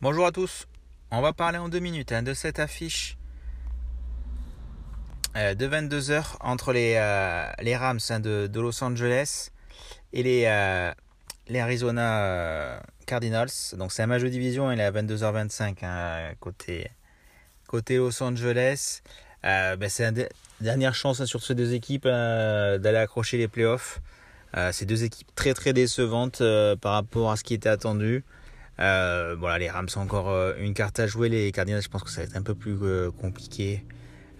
Bonjour à tous, on va parler en deux minutes hein, de cette affiche euh, de 22h entre les, euh, Rams hein, de, Los Angeles et les, euh, Arizona Cardinals. Donc c'est un match de division, il est à 22h25 hein, côté, côté Los Angeles. Ben, c'est une dernière chance sur ces deux équipes d'aller accrocher les playoffs. c'est deux équipes très très décevantes par rapport à ce qui était attendu. Euh, voilà, les Rams ont encore euh, une carte à jouer. Les Cardinals, je pense que ça va être un peu plus euh, compliqué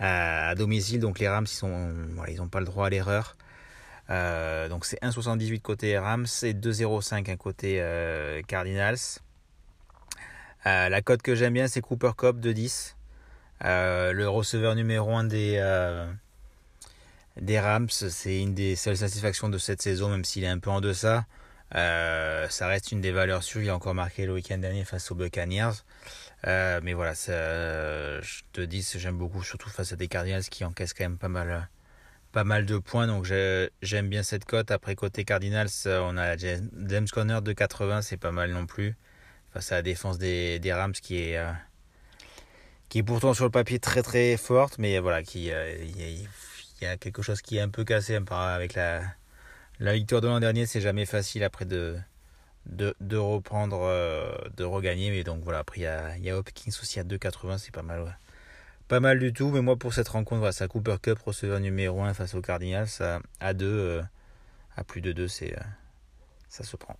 à, domicile. Donc les Rams, ils n'ont pas le droit à l'erreur. Donc c'est 1,78 côté Rams et 2,05 un côté Cardinals. la cote que j'aime bien, c'est Cooper Cup de 10. le receveur numéro 1 des, des Rams, c'est une des seules satisfactions de cette saison, même s'il est un peu en deçà. Euh, ça reste une des valeurs sûres. Il a encore marqué le week-end dernier face aux Buccaneers. Euh, mais voilà, je te dis, j'aime beaucoup, surtout face à des Cardinals qui encaissent quand même pas mal, pas mal de points. Donc j'aime bien cette cote. Après, côté Cardinals, on a James Conner de 80, c'est pas mal non plus. Face à la défense des, Rams qui est, euh, qui est pourtant sur le papier très très forte. Mais voilà, qui, il y, a quelque chose qui est un peu cassé avec la la victoire de l'an dernier, c'est jamais facile après de, de, reprendre, euh, de regagner. Mais donc voilà, après il y a, y a Hopkins aussi à 2,80, c'est pas mal. Pas mal du tout, mais moi pour cette rencontre, voilà, ça Cooper Cup, receveur numéro 1 face au Cardinals, ça, à 2, euh, à plus de 2, c'est, euh, ça se prend.